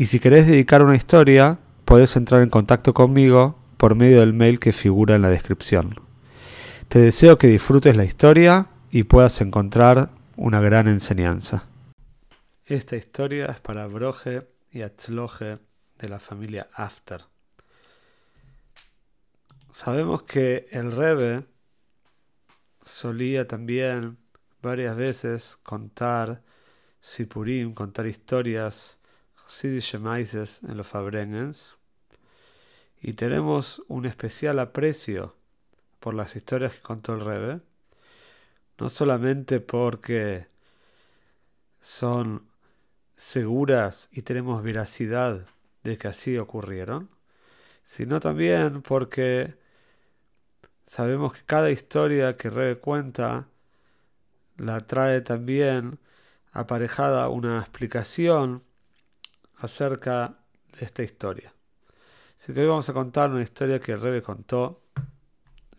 y si querés dedicar una historia, podés entrar en contacto conmigo por medio del mail que figura en la descripción. Te deseo que disfrutes la historia y puedas encontrar una gran enseñanza. Esta historia es para Broje y Atzloje de la familia After. Sabemos que el Rebe solía también varias veces contar Sipurim, contar historias Chasidische en los Fabrengens y tenemos un especial aprecio por las historias que contó el Rebe, no solamente porque son seguras y tenemos veracidad de que así ocurrieron, sino también porque sabemos que cada historia que Rebe cuenta la trae también aparejada una explicación acerca de esta historia. Así que hoy vamos a contar una historia que el Rebe contó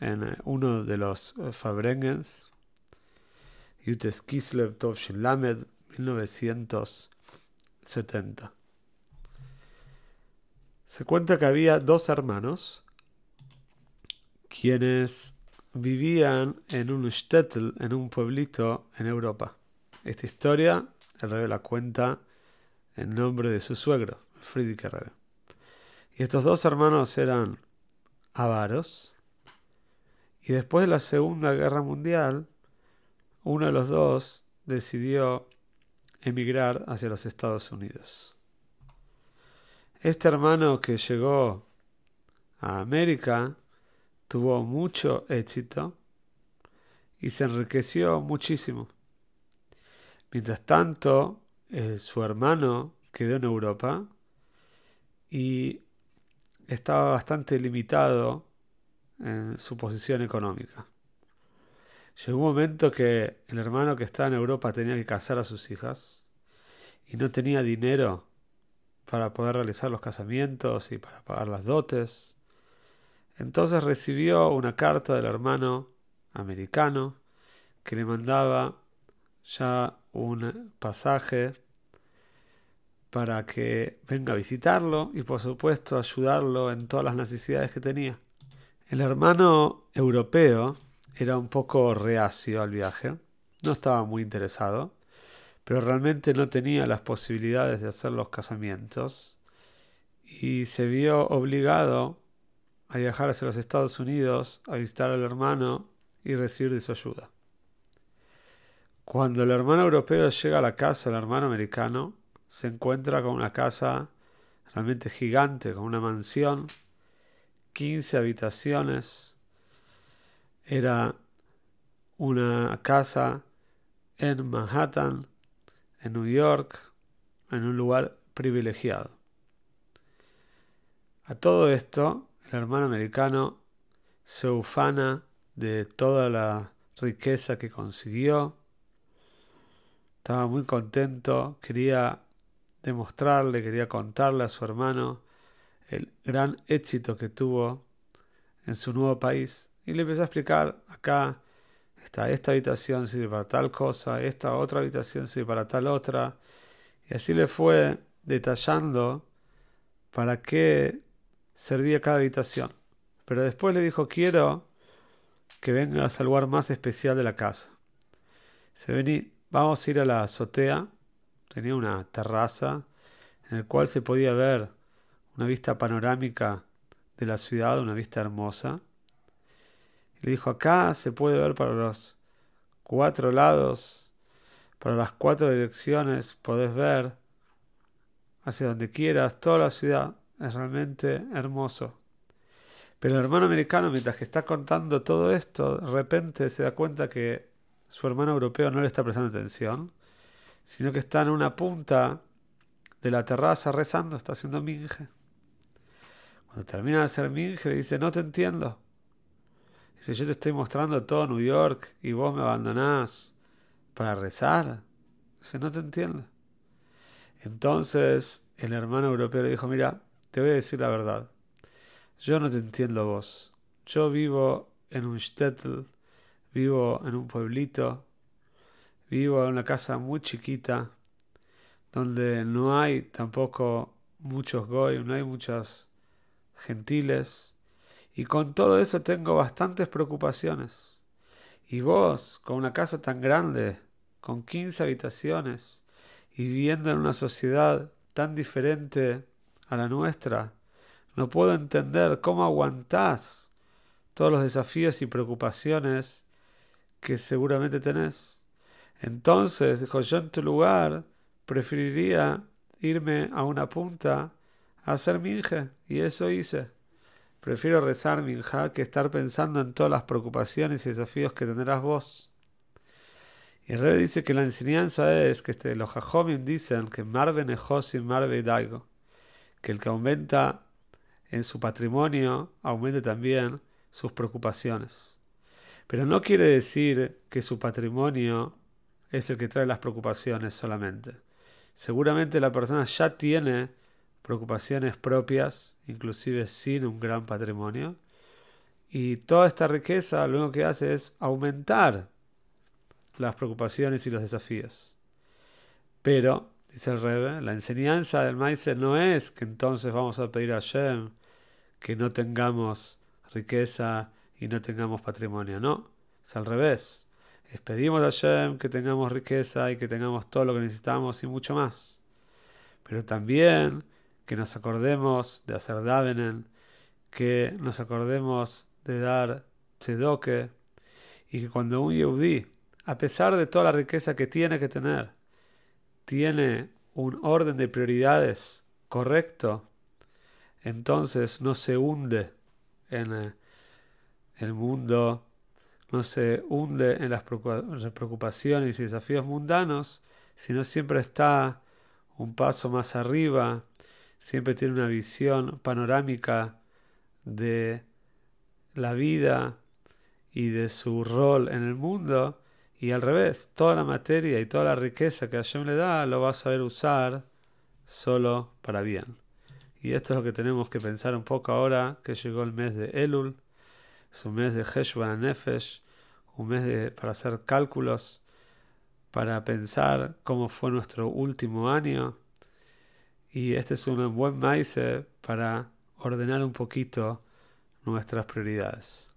en eh, uno de los eh, Fabrengens, Yutes Kislev Tovshin Lamed, 1970. Se cuenta que había dos hermanos quienes vivían en un shtetl, en un pueblito en Europa. Esta historia, el rey la cuenta en nombre de su suegro, Friedrich Rebe. Y estos dos hermanos eran avaros. Y después de la Segunda Guerra Mundial, uno de los dos decidió emigrar hacia los Estados Unidos. Este hermano que llegó a América tuvo mucho éxito y se enriqueció muchísimo. Mientras tanto, eh, su hermano quedó en Europa y estaba bastante limitado en su posición económica. Llegó un momento que el hermano que estaba en Europa tenía que casar a sus hijas y no tenía dinero para poder realizar los casamientos y para pagar las dotes. Entonces recibió una carta del hermano americano que le mandaba ya un pasaje para que venga a visitarlo y por supuesto ayudarlo en todas las necesidades que tenía. El hermano europeo era un poco reacio al viaje, no estaba muy interesado, pero realmente no tenía las posibilidades de hacer los casamientos y se vio obligado a viajar hacia los Estados Unidos a visitar al hermano y recibir de su ayuda. Cuando el hermano europeo llega a la casa del hermano americano, se encuentra con una casa realmente gigante, con una mansión, 15 habitaciones. Era una casa en Manhattan, en New York, en un lugar privilegiado. A todo esto, el hermano americano se ufana de toda la riqueza que consiguió, estaba muy contento, quería demostrarle, quería contarle a su hermano el gran éxito que tuvo en su nuevo país. Y le empezó a explicar, acá está esta habitación sirve para tal cosa, esta otra habitación sirve para tal otra. Y así le fue detallando para qué servía cada habitación. Pero después le dijo, quiero que vengas al lugar más especial de la casa. Se vení, Vamos a ir a la azotea. Tenía una terraza en la cual se podía ver una vista panorámica de la ciudad, una vista hermosa. le dijo, acá se puede ver para los cuatro lados, para las cuatro direcciones, podés ver hacia donde quieras, toda la ciudad. Es realmente hermoso. Pero el hermano americano, mientras que está contando todo esto, de repente se da cuenta que su hermano europeo no le está prestando atención, sino que está en una punta de la terraza rezando, está haciendo minge. Cuando termina de hacer minje, le dice, no te entiendo. Dice, yo te estoy mostrando todo New York y vos me abandonás para rezar. Dice, no te entiendo. Entonces el hermano europeo le dijo, mira, te voy a decir la verdad. Yo no te entiendo vos. Yo vivo en un shtetl, vivo en un pueblito, vivo en una casa muy chiquita, donde no hay tampoco muchos goy, no hay muchos gentiles, y con todo eso tengo bastantes preocupaciones. Y vos, con una casa tan grande, con 15 habitaciones, y viviendo en una sociedad tan diferente a la nuestra, no puedo entender cómo aguantás todos los desafíos y preocupaciones que seguramente tenés. Entonces, dijo, yo en tu lugar preferiría irme a una punta a hacer minje, y eso hice. Prefiero rezar minja que estar pensando en todas las preocupaciones y desafíos que tendrás vos. Y el rey dice que la enseñanza es que este, los jajomim dicen que marve nejosim marve daigo, que el que aumenta en su patrimonio aumente también sus preocupaciones. Pero no quiere decir que su patrimonio es el que trae las preocupaciones solamente. Seguramente la persona ya tiene preocupaciones propias, inclusive sin un gran patrimonio, y toda esta riqueza lo único que hace es aumentar las preocupaciones y los desafíos. Pero, dice el Rebe, la enseñanza del maíz no es que entonces vamos a pedir a Shem que no tengamos riqueza y no tengamos patrimonio. No, es al revés. Les pedimos a Hashem que tengamos riqueza y que tengamos todo lo que necesitamos y mucho más. Pero también que nos acordemos de hacer Davenen, que nos acordemos de dar Tzedoke, y que cuando un Yehudi, a pesar de toda la riqueza que tiene que tener, tiene un orden de prioridades correcto, entonces no se hunde en eh, el mundo, no se hunde en las preocupaciones y desafíos mundanos, sino siempre está un paso más arriba, siempre tiene una visión panorámica de la vida y de su rol en el mundo, y al revés, toda la materia y toda la riqueza que Hashem le da lo va a saber usar solo para bien. Y esto es lo que tenemos que pensar un poco ahora que llegó el mes de Elul, es un mes de Heshvan Nefesh, un mes de, para hacer cálculos, para pensar cómo fue nuestro último año. Y este es un buen maíz para ordenar un poquito nuestras prioridades.